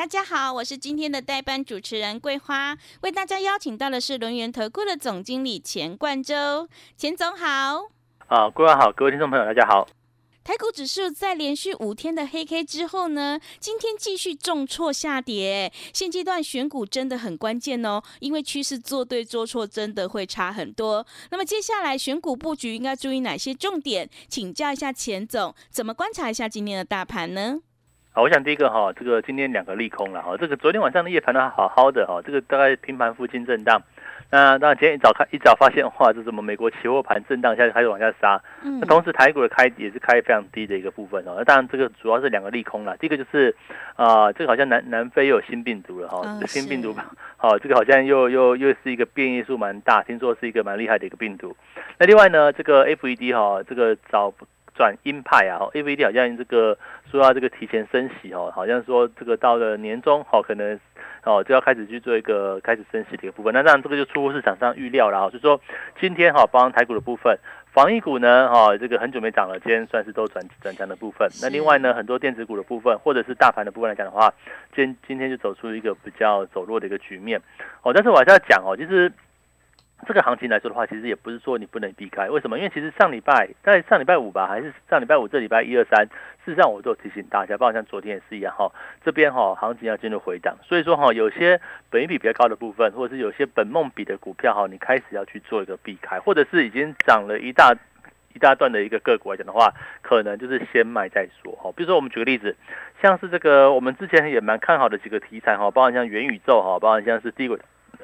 大家好，我是今天的代班主持人桂花，为大家邀请到的是轮源投顾的总经理钱冠洲，钱总好。啊，桂花好，各位听众朋友大家好。台股指数在连续五天的黑 K 之后呢，今天继续重挫下跌。现阶段选股真的很关键哦，因为趋势做对做错真的会差很多。那么接下来选股布局应该注意哪些重点？请教一下钱总，怎么观察一下今天的大盘呢？好，我想第一个哈，这个今天两个利空了哈，这个昨天晚上的夜盘呢好好的哈，这个大概平盘附近震荡。那当然今天一早开一早发现哇，这什么美国期货盘震荡下开始往下杀，那同时台股的开也是开非常低的一个部分哦。那当然这个主要是两个利空了，第一个就是啊，这个好像南南非又有新病毒了哈，新病毒好，这个好像又又又是一个变异数蛮大，听说是一个蛮厉害的一个病毒。那另外呢，这个 FED 哈，这个早。转鹰派啊，A V D 好像这个说要这个提前升息哦，好像说这个到了年终哦，可能哦就要开始去做一个开始升息的一个部分。那当然这个就出乎市场上预料了，所以说今天哈，包含台股的部分，防疫股呢哈，这个很久没涨了，今天算是都转转强的部分。那另外呢，很多电子股的部分或者是大盘的部分来讲的话，今今天就走出一个比较走弱的一个局面哦。但是我还是要讲哦，其实。这个行情来说的话，其实也不是说你不能避开。为什么？因为其实上礼拜在上礼拜五吧，还是上礼拜五这礼拜一二三，事实上我都有提醒大家，包括像昨天也是一样哈，这边哈行情要进入回档，所以说哈有些本益比比较高的部分，或者是有些本梦比的股票哈，你开始要去做一个避开，或者是已经涨了一大一大段的一个个股来讲的话，可能就是先卖再说哈。比如说我们举个例子，像是这个我们之前也蛮看好的几个题材哈，包括像元宇宙哈，包括像是低轨。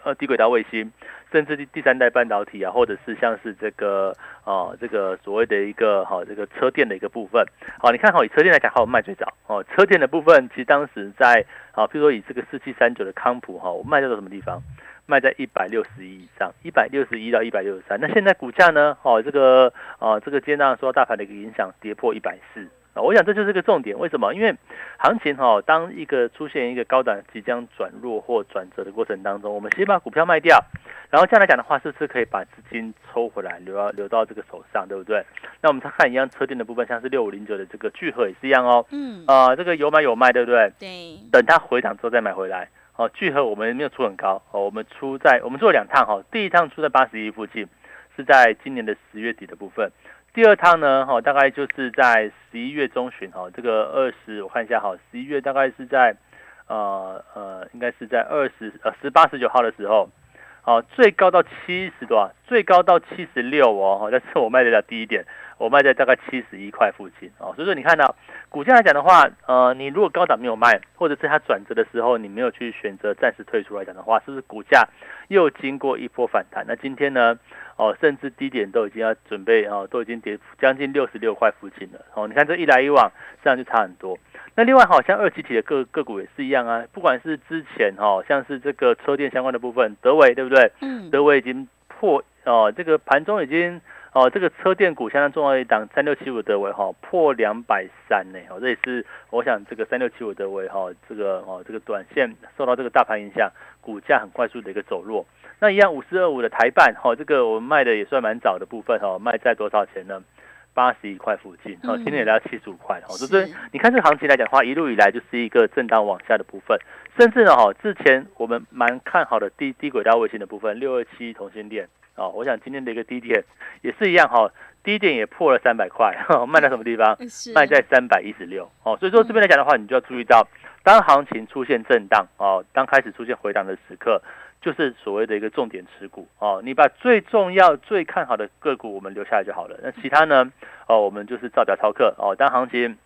呃，低轨道卫星，甚至第第三代半导体啊，或者是像是这个啊，这个所谓的一个好这个车电的一个部分，好，你看好以车电来讲，好卖最早哦。车电的部分，其实当时在啊，譬如说以这个四七三九的康普哈，我卖到什么地方？卖在一百六十一以上，一百六十一到一百六十三。那现在股价呢？哦，这个啊，这个今天当然受到大盘的一个影响，跌破一百四。我想这就是个重点，为什么？因为行情哈，当一个出现一个高档即将转弱或转折的过程当中，我们先把股票卖掉，然后这样来讲的话，是不是可以把资金抽回来，留到留到这个手上，对不对？那我们再看一样车店的部分，像是六五零九的这个聚合也是一样哦，嗯，啊，这个有买有卖，对不对？对，等它回档之后再买回来。哦，聚合我们没有出很高，哦，我们出在我们做了两趟哈，第一趟出在八十一附近，是在今年的十月底的部分。第二趟呢，哈，大概就是在十一月中旬，哈，这个二十，我看一下，哈，十一月大概是在，呃呃，应该是在二十呃十八十九号的时候，哦，最高到七十多，最高到七十六哦，哈，但是我卖的比较低一点，我卖在大概七十一块附近，哦，所以说你看到股价来讲的话，呃，你如果高档没有卖，或者是它转折的时候，你没有去选择暂时退出来讲的话，是不是股价又经过一波反弹？那今天呢？哦，甚至低点都已经要准备哦，都已经跌将近六十六块附近了。哦，你看这一来一往，这样就差很多。那另外，好像二级体的个个股也是一样啊，不管是之前哈，像是这个车电相关的部分，德维对不对？嗯。德维已经破哦，这个盘中已经哦，这个车电股相当重要一档三六七五德维哈破两百三呢。哦，这也是我想这个三六七五德维哈，这个哦这个短线受到这个大盘影响，股价很快速的一个走弱。那一样五四二五的台办，哈，这个我们卖的也算蛮早的部分，哈，卖在多少钱呢？八十一块附近，哦，今天也到七十五块，哦，就是你看这个行情来讲的话，一路以来就是一个震荡往下的部分，甚至呢，哈，之前我们蛮看好的低低轨道卫星的部分，六二七同心电，哦，我想今天的一个低点也是一样，哈，低点也破了三百块，卖在什么地方？卖在三百一十六，哦，所以说这边来讲的话，你就要注意到，当行情出现震荡，哦，当开始出现回档的时刻。就是所谓的一个重点持股哦，你把最重要、最看好的个股我们留下来就好了。那其他呢？哦，我们就是照表操课哦。当行情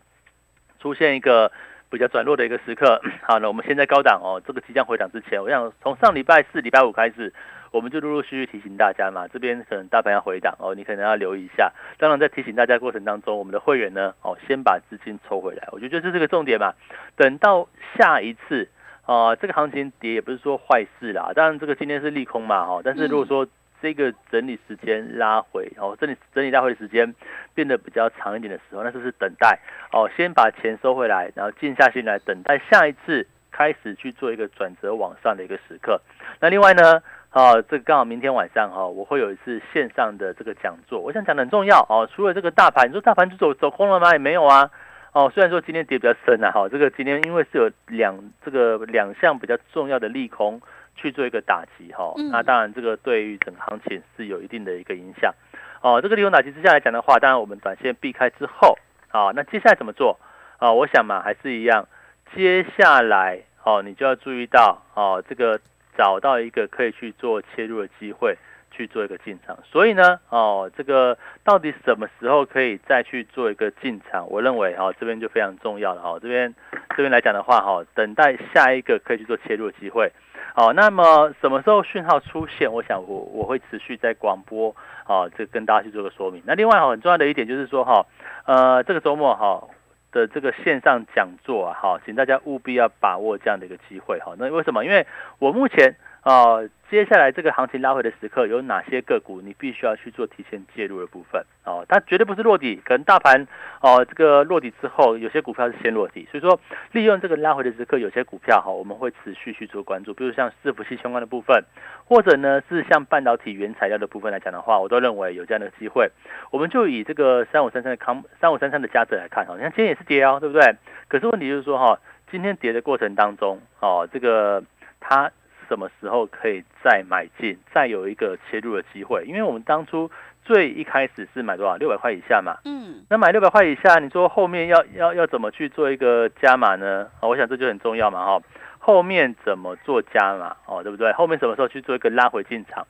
出现一个比较转弱的一个时刻，好了，我们现在高档哦，这个即将回档之前，我想从上礼拜四、礼拜五开始，我们就陆陆续续提醒大家嘛，这边可能大盘要回档哦，你可能要留意一下。当然，在提醒大家过程当中，我们的会员呢，哦，先把资金抽回来，我觉得这是个重点嘛。等到下一次。啊，这个行情跌也不是说坏事啦，当然这个今天是利空嘛，哈，但是如果说这个整理时间拉回，哦，整理整理拉回的时间变得比较长一点的时候，那就是等待，哦，先把钱收回来，然后静下心来等待下一次开始去做一个转折往上的一个时刻。那另外呢，啊，这个刚好明天晚上哈，我会有一次线上的这个讲座，我想讲的很重要哦，除了这个大盘，你说大盘就走走空了吗？也没有啊。哦，虽然说今天跌比较深啊，哈，这个今天因为是有两这个两项比较重要的利空去做一个打击哈，那当然这个对于整个行情是有一定的一个影响。哦，这个利空打击之下来讲的话，当然我们短线避开之后，啊，那接下来怎么做？啊，我想嘛还是一样，接下来哦，你就要注意到哦，这个找到一个可以去做切入的机会。去做一个进场，所以呢，哦，这个到底什么时候可以再去做一个进场？我认为哈，这边就非常重要了哈。这边这边来讲的话哈，等待下一个可以去做切入的机会。好，那么什么时候讯号出现？我想我我会持续在广播啊，这跟大家去做个说明。那另外哈，很重要的一点就是说哈，呃，这个周末哈的这个线上讲座啊，哈，请大家务必要把握这样的一个机会哈。那为什么？因为我目前。哦，接下来这个行情拉回的时刻有哪些个股你必须要去做提前介入的部分？哦，它绝对不是落底，可能大盘哦这个落底之后，有些股票是先落底，所以说利用这个拉回的时刻，有些股票哈我们会持续去做关注，比如像伺服器相关的部分，或者呢是像半导体原材料的部分来讲的话，我都认为有这样的机会。我们就以这个三五三三的康三五三三的价值来看哈，你看今天也是跌哦，对不对？可是问题就是说哈，今天跌的过程当中哦，这个它。什么时候可以再买进，再有一个切入的机会？因为我们当初最一开始是买多少？六百块以下嘛。嗯。那买六百块以下，你说后面要要要怎么去做一个加码呢？啊，我想这就很重要嘛，哈。后面怎么做加码？哦，对不对？后面什么时候去做一个拉回进场？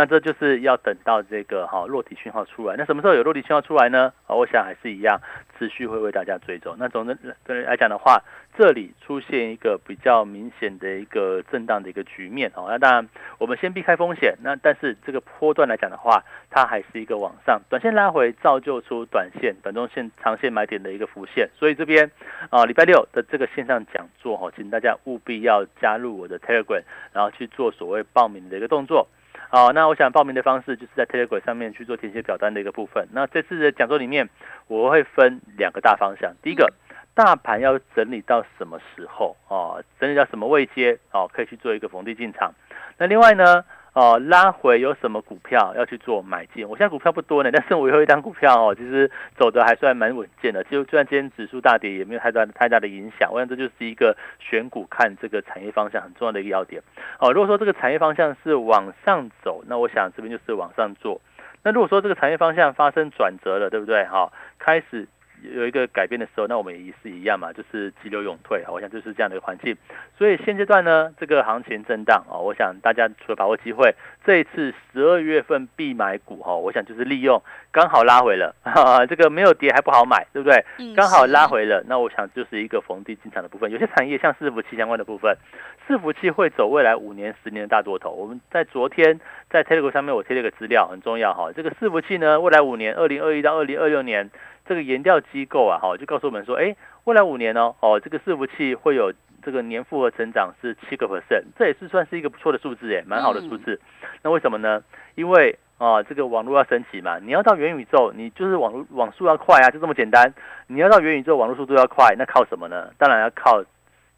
那这就是要等到这个哈落地讯号出来。那什么时候有落地讯号出来呢？啊，我想还是一样，持续会为大家追踪。那总的来讲的话，这里出现一个比较明显的一个震荡的一个局面哦。那当然，我们先避开风险。那但是这个波段来讲的话，它还是一个往上，短线拉回造就出短线、短中线、长线买点的一个浮现。所以这边啊，礼拜六的这个线上讲座哈，请大家务必要加入我的 Telegram，然后去做所谓报名的一个动作。好，那我想报名的方式就是在 Telegram 上面去做填写表单的一个部分。那这次的讲座里面，我会分两个大方向。第一个，大盘要整理到什么时候啊？整理到什么位阶啊，可以去做一个逢低进场。那另外呢？哦，拉回有什么股票要去做买进？我现在股票不多呢，但是我有一张股票哦，其实走的还算蛮稳健的。就就算今天指数大跌，也没有太大太大的影响。我想这就是一个选股看这个产业方向很重要的一个要点。哦，如果说这个产业方向是往上走，那我想这边就是往上做。那如果说这个产业方向发生转折了，对不对？哈，开始。有一个改变的时候，那我们也是一样嘛，就是急流勇退啊。我想就是这样的一个环境。所以现阶段呢，这个行情震荡啊，我想大家除了把握机会，这一次十二月份必买股哈，我想就是利用刚好拉回了，这个没有跌还不好买，对不对？刚好拉回了，那我想就是一个逢低进场的部分。有些产业像伺服器相关的部分，伺服器会走未来五年、十年的大多头。我们在昨天在 Telegram 上面我贴了一个资料，很重要哈。这个伺服器呢，未来五年，二零二一到二零二六年。这个研调机构啊，哈，就告诉我们说，哎，未来五年呢，哦，这个伺服器会有这个年复合成长是七个 percent，这也是算是一个不错的数字，哎，蛮好的数字。那为什么呢？因为啊，这个网络要升级嘛，你要到元宇宙，你就是网络网速要快啊，就这么简单。你要到元宇宙，网络速度要快，那靠什么呢？当然要靠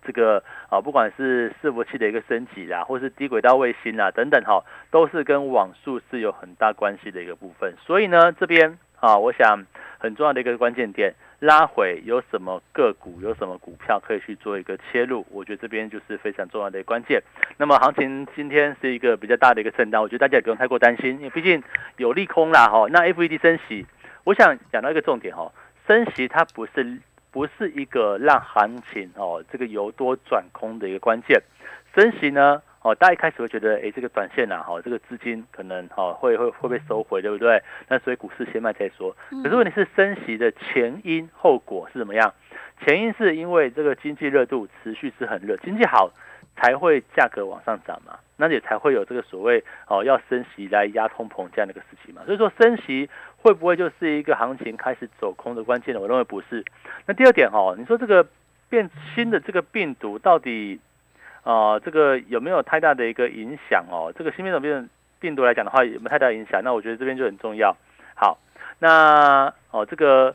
这个啊，不管是伺服器的一个升级啦，或是低轨道卫星啦等等，哈，都是跟网速是有很大关系的一个部分。所以呢，这边。啊，我想很重要的一个关键点，拉回有什么个股，有什么股票可以去做一个切入？我觉得这边就是非常重要的一个关键。那么行情今天是一个比较大的一个震荡，我觉得大家也不用太过担心，因为毕竟有利空啦哈。那 FED 升息，我想讲到一个重点哈，升息它不是不是一个让行情哦这个由多转空的一个关键，升息呢？哦，大家一开始会觉得，哎，这个短线呐，哈，这个资金可能哈会会会被收回，对不对？那所以股市先卖再说。可是问题是升息的前因后果是怎么样？前因是因为这个经济热度持续是很热，经济好才会价格往上涨嘛，那也才会有这个所谓哦要升息来压通膨这样的一个事情嘛。所以说升息会不会就是一个行情开始走空的关键呢？我认为不是。那第二点哦，你说这个变新的这个病毒到底？哦，这个有没有太大的一个影响哦？这个新变种病病毒来讲的话，有没有太大影响？那我觉得这边就很重要。好，那哦，这个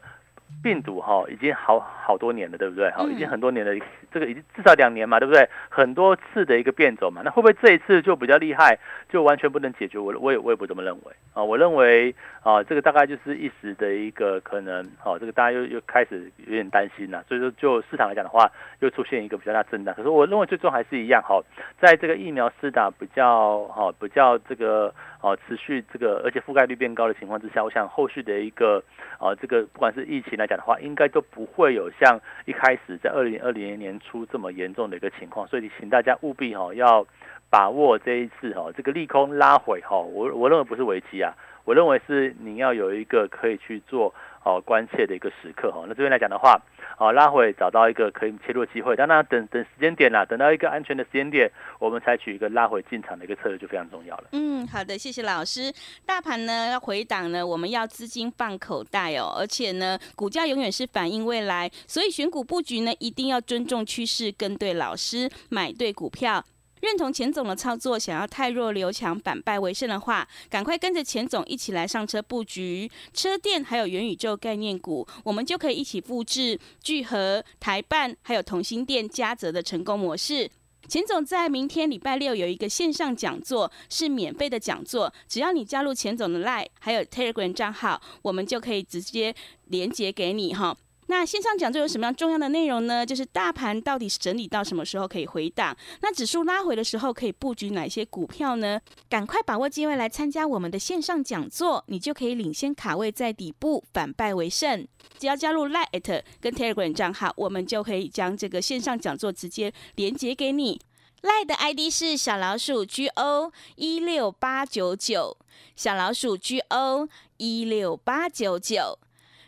病毒哈已经好好多年了，对不对？哈，嗯已经很多年了，这个已经至少两年嘛，对不对？很多次的一个变种嘛，那会不会这一次就比较厉害，就完全不能解决？我我也我也不这么认为啊，我认为啊，这个大概就是一时的一个可能，哦，这个大家又又开始有点担心了，所以说就市场来讲的话，又出现一个比较大震荡。可是我认为最终还是一样哈，在这个疫苗施打比较哈比较这个啊持续这个而且覆盖率变高的情况之下，我想后续的一个啊这个不管是疫情来讲的话，应该都不会有像一开始在二零二零年初这么严重的一个情况，所以请大家务必哈要把握这一次哈这个利空拉回哈，我我认为不是危机啊，我认为是你要有一个可以去做哦关切的一个时刻哈。那这边来讲的话，哦拉回找到一个可以切入的机会，当然等等时间点啦，等到一个安全的时间点，我们采取一个拉回进场的一个策略就非常重要了。嗯，好的，谢谢老师。大盘呢要回档呢，我们要资金放口袋哦，而且呢，股价永远是反映未来，所以选股布局呢，一定要尊重趋势，跟对老师，买对股票。认同钱总的操作，想要太弱留强、反败为胜的话，赶快跟着钱总一起来上车布局车电，还有元宇宙概念股，我们就可以一起复制聚合、台办还有同心店、嘉泽的成功模式。钱总在明天礼拜六有一个线上讲座，是免费的讲座，只要你加入钱总的 Line 还有 Telegram 账号，我们就可以直接连接给你哈。那线上讲座有什么样重要的内容呢？就是大盘到底是整理到什么时候可以回档？那指数拉回的时候可以布局哪些股票呢？赶快把握机会来参加我们的线上讲座，你就可以领先卡位在底部，反败为胜。只要加入 Lite 跟 Telegram 账号，我们就可以将这个线上讲座直接连接给你。赖的 ID 是小老鼠 G O 一六八九九，小老鼠 G O 一六八九九。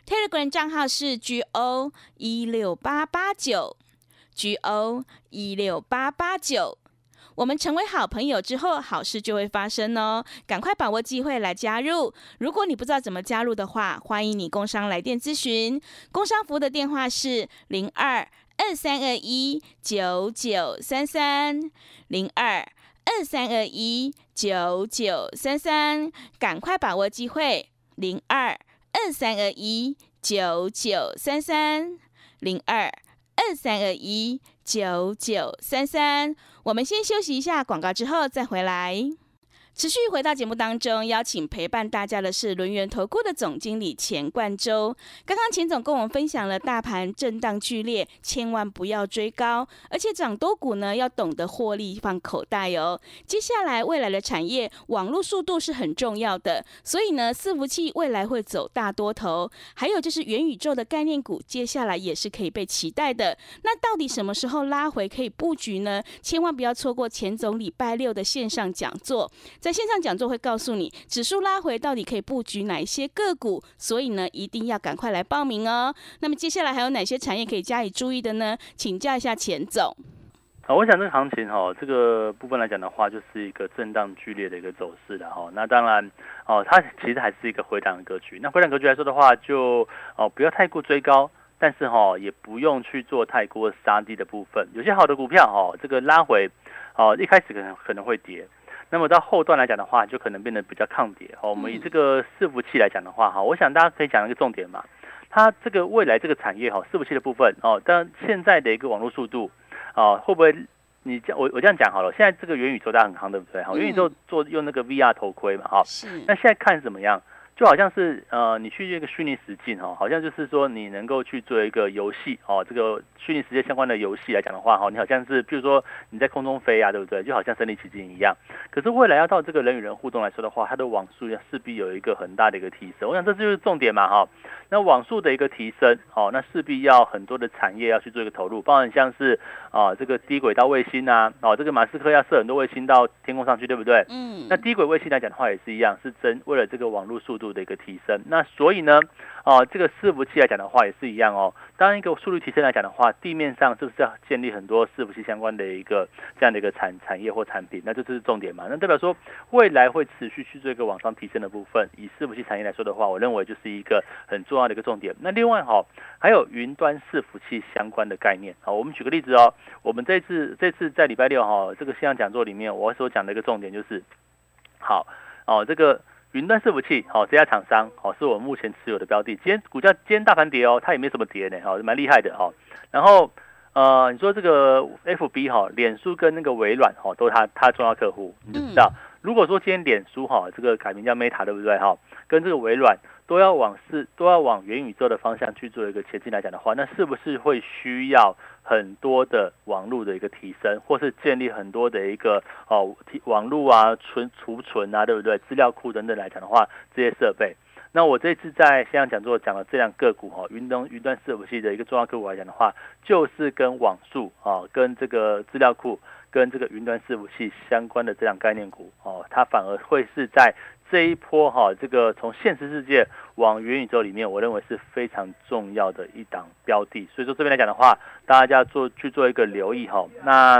Telegram 账号是 G O 一六八八九，G O 一六八八九。我们成为好朋友之后，好事就会发生哦！赶快把握机会来加入。如果你不知道怎么加入的话，欢迎你工商来电咨询。工商服务的电话是零二二三二一九九三三零二二三二一九九三三，赶快把握机会，零二二三二一九九三三零二二三二一九九三三。我们先休息一下广告，之后再回来。持续回到节目当中，邀请陪伴大家的是轮源投顾的总经理钱冠洲。刚刚钱总跟我们分享了大盘震荡剧烈，千万不要追高，而且涨多股呢要懂得获利放口袋哦。接下来未来的产业网络速度是很重要的，所以呢伺服器未来会走大多头，还有就是元宇宙的概念股，接下来也是可以被期待的。那到底什么时候拉回可以布局呢？千万不要错过钱总礼拜六的线上讲座。在在线上讲座会告诉你指数拉回到底可以布局哪一些个股，所以呢一定要赶快来报名哦。那么接下来还有哪些产业可以加以注意的呢？请教一下钱总。好，我想这个行情哈，这个部分来讲的话，就是一个震荡剧烈的一个走势的哈。那当然哦，它其实还是一个回档的格局。那回档格局来说的话，就哦不要太过追高，但是哈也不用去做太过杀低的部分。有些好的股票哈，这个拉回哦一开始可能可能会跌。那么到后段来讲的话，就可能变得比较抗跌。哦，我们以这个伺服器来讲的话，哈，我想大家可以讲一个重点嘛。它这个未来这个产业哈，伺服器的部分哦，但现在的一个网络速度啊，会不会你这我我这样讲好了？现在这个元宇宙大家很夯，对不对？好，元宇宙做用那个 VR 头盔嘛，哈。是。那现在看怎么样？就好像是呃，你去这个虚拟实境哈，好像就是说你能够去做一个游戏哦，这个虚拟世界相关的游戏来讲的话哈，你好像是比如说你在空中飞啊，对不对？就好像身临其境一样。可是未来要到这个人与人互动来说的话，它的网速要势必有一个很大的一个提升。我想这就是重点嘛哈。那网速的一个提升哦，那势必要很多的产业要去做一个投入，包含像是啊这个低轨道卫星啊，哦这个马斯克要设很多卫星到天空上去，对不对？嗯。那低轨卫星来讲的话也是一样，是真为了这个网络速度的一个提升。那所以呢，哦这个伺服器来讲的话也是一样哦。当一个速率提升来讲的话，地面上是不是要建立很多伺服器相关的一个这样的一个产产业或产品？那这就是重点嘛。那代表说未来会持续去做一个往上提升的部分。以伺服器产业来说的话，我认为就是一个很重要的一个重点。那另外哈，还有云端伺服器相关的概念。好，我们举个例子哦。我们这次这次在礼拜六哈这个线上讲座里面，我所讲的一个重点就是，好哦，这个云端伺服器，好，这家厂商，好，是我目前持有的标的。今天股价今天大盘跌哦，它也没什么跌呢，好，蛮厉害的哈。然后，呃，你说这个 FB 哈，脸书跟那个微软哈，都是它它重要客户，你就知道。如果说今天脸书哈，这个改名叫 Meta 对不对哈？跟这个微软都要往是都要往元宇宙的方向去做一个前进来讲的话，那是不是会需要很多的网络的一个提升，或是建立很多的一个哦网络啊存储存啊，对不对？资料库等等来讲的话，这些设备。那我这次在线上讲座讲了这两个股哈，云端云端伺服器的一个重要客户来讲的话，就是跟网速啊，跟这个资料库，跟这个云端伺服器相关的这两概念股哦，它反而会是在。这一波哈，这个从现实世界往元宇宙里面，我认为是非常重要的一档标的。所以说这边来讲的话，大家做去做一个留意哈。那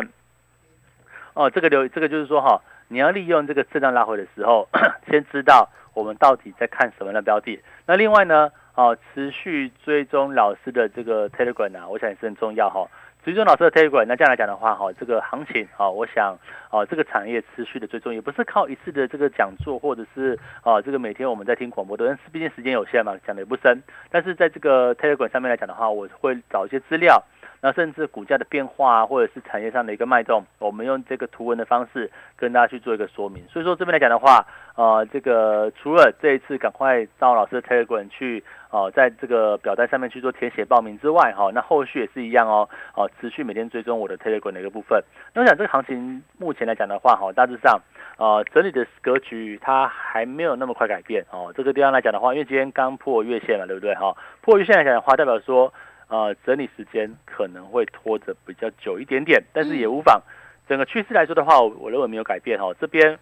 哦，这个留意这个就是说哈，你要利用这个震荡拉回的时候，先知道我们到底在看什么样的标的。那另外呢，哦，持续追踪老师的这个 Telegram 啊，我想也是很重要哈。追踪老师的 Telegram，那这样来讲的话，哈，这个行情，哈，我想，啊，这个产业持续的追踪，也不是靠一次的这个讲座，或者是啊，这个每天我们在听广播的，但是毕竟时间有限嘛，讲的也不深。但是在这个 Telegram 上面来讲的话，我会找一些资料。那甚至股价的变化啊，或者是产业上的一个脉动，我们用这个图文的方式跟大家去做一个说明。所以说这边来讲的话，呃，这个除了这一次赶快到老师的 Telegram 去，哦，在这个表单上面去做填写报名之外，哈，那后续也是一样哦，哦，持续每天追踪我的 Telegram 的一个部分。那我想这个行情目前来讲的话，哈，大致上，呃，整理的格局它还没有那么快改变哦。这个地方来讲的话，因为今天刚破月线嘛，对不对？哈，破月线来讲的话，代表说。呃，整理时间可能会拖着比较久一点点，但是也无妨。整个趋势来说的话，我认为没有改变哈。这边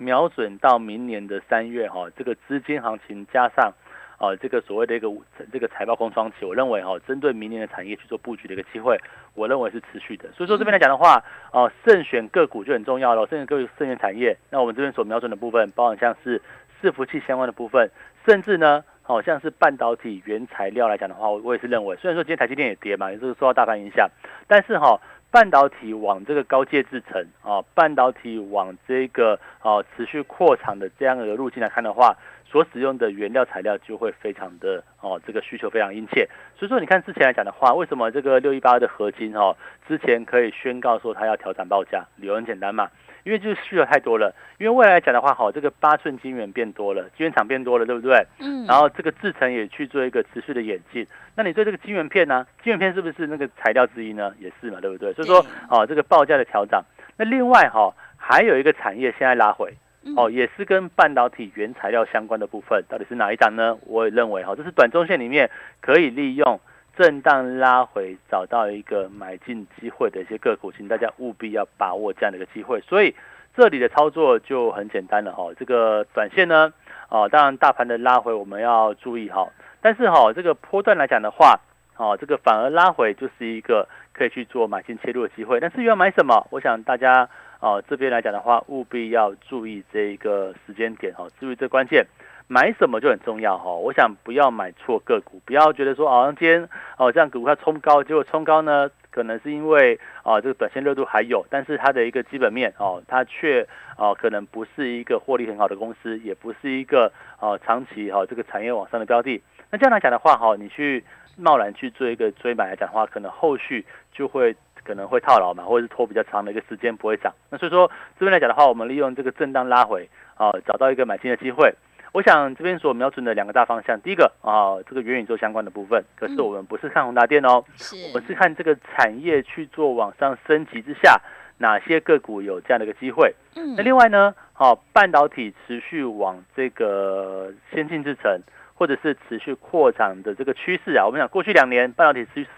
瞄准到明年的三月哈，这个资金行情加上啊这个所谓的一个这个财报空窗期，我认为哈，针对明年的产业去做布局的一个机会，我认为是持续的。所以说这边来讲的话，哦，慎选个股就很重要了，慎选个慎选产业。那我们这边所瞄准的部分，包含像是伺服器相关的部分，甚至呢。好像是半导体原材料来讲的话，我我也是认为，虽然说今天台积电也跌嘛，也是受到大盘影响，但是哈，半导体往这个高阶制程啊，半导体往这个啊持续扩产的这样的路径来看的话，所使用的原料材料就会非常的哦，这个需求非常殷切。所以说，你看之前来讲的话，为什么这个六一八的合金哈，之前可以宣告说它要调整报价，理由很简单嘛。因为就是需求太多了，因为未来来讲的话，好，这个八寸晶圆变多了，晶圆厂变多了，对不对？嗯。然后这个制程也去做一个持续的演进，那你对这个晶圆片呢？晶圆片是不是那个材料之一呢？也是嘛，对不对？所以说，哦，这个报价的调整。那另外哈，还有一个产业现在拉回，哦，也是跟半导体原材料相关的部分，到底是哪一档呢？我也认为哈，这是短中线里面可以利用。震荡拉回，找到一个买进机会的一些个股，请大家务必要把握这样的一个机会。所以这里的操作就很简单了哈。这个短线呢，哦，当然大盘的拉回我们要注意哈。但是哈，这个波段来讲的话，哦，这个反而拉回就是一个可以去做买进切入的机会。但是要买什么，我想大家哦这边来讲的话，务必要注意这一个时间点哈，注意这关键。买什么就很重要哈，我想不要买错个股，不要觉得说好像今天哦这样股票冲高，结果冲高呢，可能是因为啊这个短线热度还有，但是它的一个基本面哦，它却哦可能不是一个获利很好的公司，也不是一个哦长期哈这个产业往上的标的。那这样来讲的话哈，你去贸然去做一个追买来讲的话，可能后续就会可能会套牢嘛，或者是拖比较长的一个时间不会涨。那所以说这边来讲的话，我们利用这个震荡拉回啊，找到一个买进的机会。我想这边所瞄准的两个大方向，第一个啊，这个元宇宙相关的部分，可是我们不是看宏达电哦，我们是看这个产业去做往上升级之下，哪些个股有这样的一个机会。嗯，那另外呢，好，半导体持续往这个先进制程，或者是持续扩展的这个趋势啊，我们想过去两年半导体持续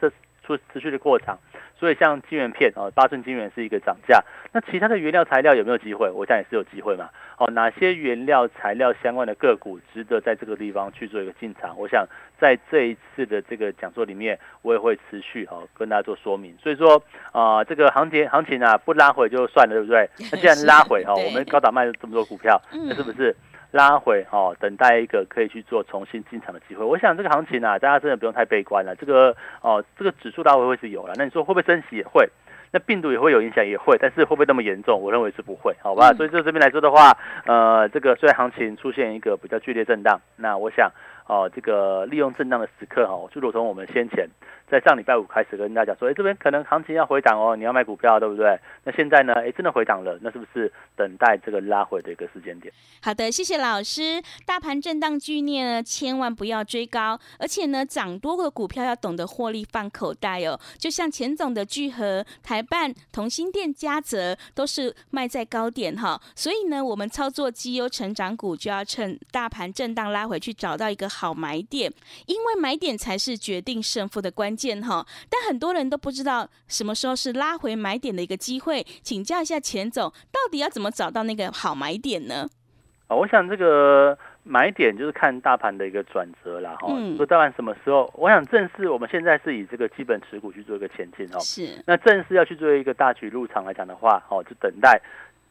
出持续的扩产。所以像晶圆片啊，八寸晶圆是一个涨价。那其他的原料材料有没有机会？我想也是有机会嘛。哦，哪些原料材料相关的个股值得在这个地方去做一个进场？我想在这一次的这个讲座里面，我也会持续哦跟大家做说明。所以说啊，这个行情行情啊不拉回就算了，对不对？那既然 拉回哈，我们高档卖了这么多股票，那是不是？拉回哦，等待一个可以去做重新进场的机会。我想这个行情啊，大家真的不用太悲观了。这个哦，这个指数拉回会是有了。那你说会不会升息？也会。那病毒也会有影响，也会，但是会不会那么严重？我认为是不会，好吧？所以就这边来说的话，呃，这个虽然行情出现一个比较剧烈震荡，那我想。哦，这个利用震荡的时刻哈，就如同我们先前在上礼拜五开始跟大家说，哎，这边可能行情要回档哦，你要买股票，对不对？那现在呢，哎，真的回档了，那是不是等待这个拉回的一个时间点？好的，谢谢老师。大盘震荡剧烈呢，千万不要追高，而且呢，涨多的股票要懂得获利放口袋哦。就像钱总的聚合、台办、同心店、嘉泽都是卖在高点哈，所以呢，我们操作绩优成长股就要趁大盘震荡拉回去，找到一个。好买点，因为买点才是决定胜负的关键哈。但很多人都不知道什么时候是拉回买点的一个机会，请教一下钱总，到底要怎么找到那个好买点呢？啊，我想这个买点就是看大盘的一个转折啦哈。嗯。说大盘什么时候？我想正式我们现在是以这个基本持股去做一个前进哦。是。那正式要去做一个大举入场来讲的话，哦，就等待。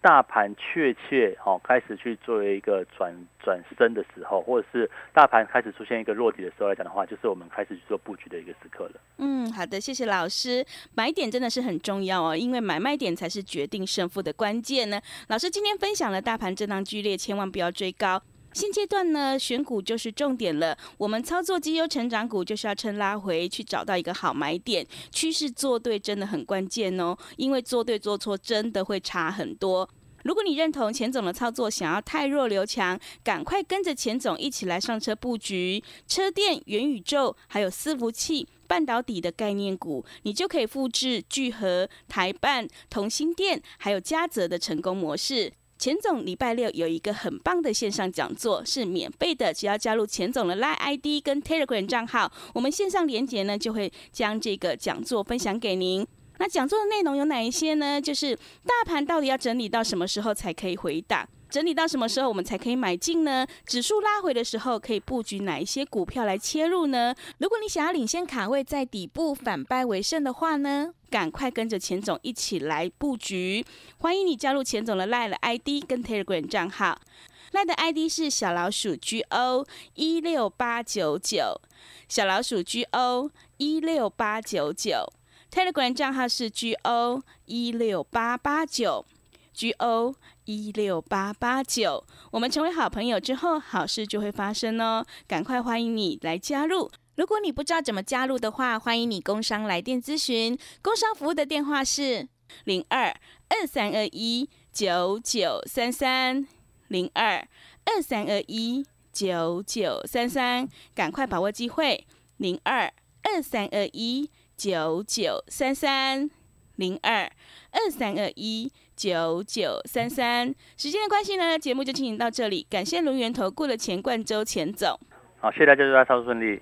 大盘确切哦开始去作为一个转转身的时候，或者是大盘开始出现一个落底的时候来讲的话，就是我们开始去做布局的一个时刻了。嗯，好的，谢谢老师。买点真的是很重要哦，因为买卖点才是决定胜负的关键呢。老师今天分享了大盘震荡剧烈，千万不要追高。现阶段呢，选股就是重点了。我们操作绩优成长股，就是要趁拉回去找到一个好买点。趋势做对真的很关键哦，因为做对做错真的会差很多。如果你认同钱总的操作，想要太弱留强，赶快跟着钱总一起来上车布局车电、元宇宙，还有伺服器、半导体的概念股，你就可以复制聚合、台办、同心电还有嘉泽的成功模式。钱总礼拜六有一个很棒的线上讲座，是免费的，只要加入钱总的 Line ID 跟 Telegram 账号，我们线上连接呢就会将这个讲座分享给您。那讲座的内容有哪一些呢？就是大盘到底要整理到什么时候才可以回档？整理到什么时候我们才可以买进呢？指数拉回的时候可以布局哪一些股票来切入呢？如果你想要领先卡位，在底部反败为胜的话呢，赶快跟着钱总一起来布局。欢迎你加入钱总的 Line ID 跟 Telegram 账号，Line 的 ID 是小老鼠 GO 一六八九九，小老鼠 GO 一六八九九。Telegram 账号是 GO 一六八八九，GO 一六八八九。我们成为好朋友之后，好事就会发生哦！赶快欢迎你来加入。如果你不知道怎么加入的话，欢迎你工商来电咨询。工商服务的电话是零二二三二一九九三三零二二三二一九九三三。赶快把握机会，零二二三二一。九九三三零二二三二一九九三三，时间的关系呢，节目就进行到这里。感谢龙源投顾的钱冠洲钱总。好，谢谢大家，祝大家操作顺利。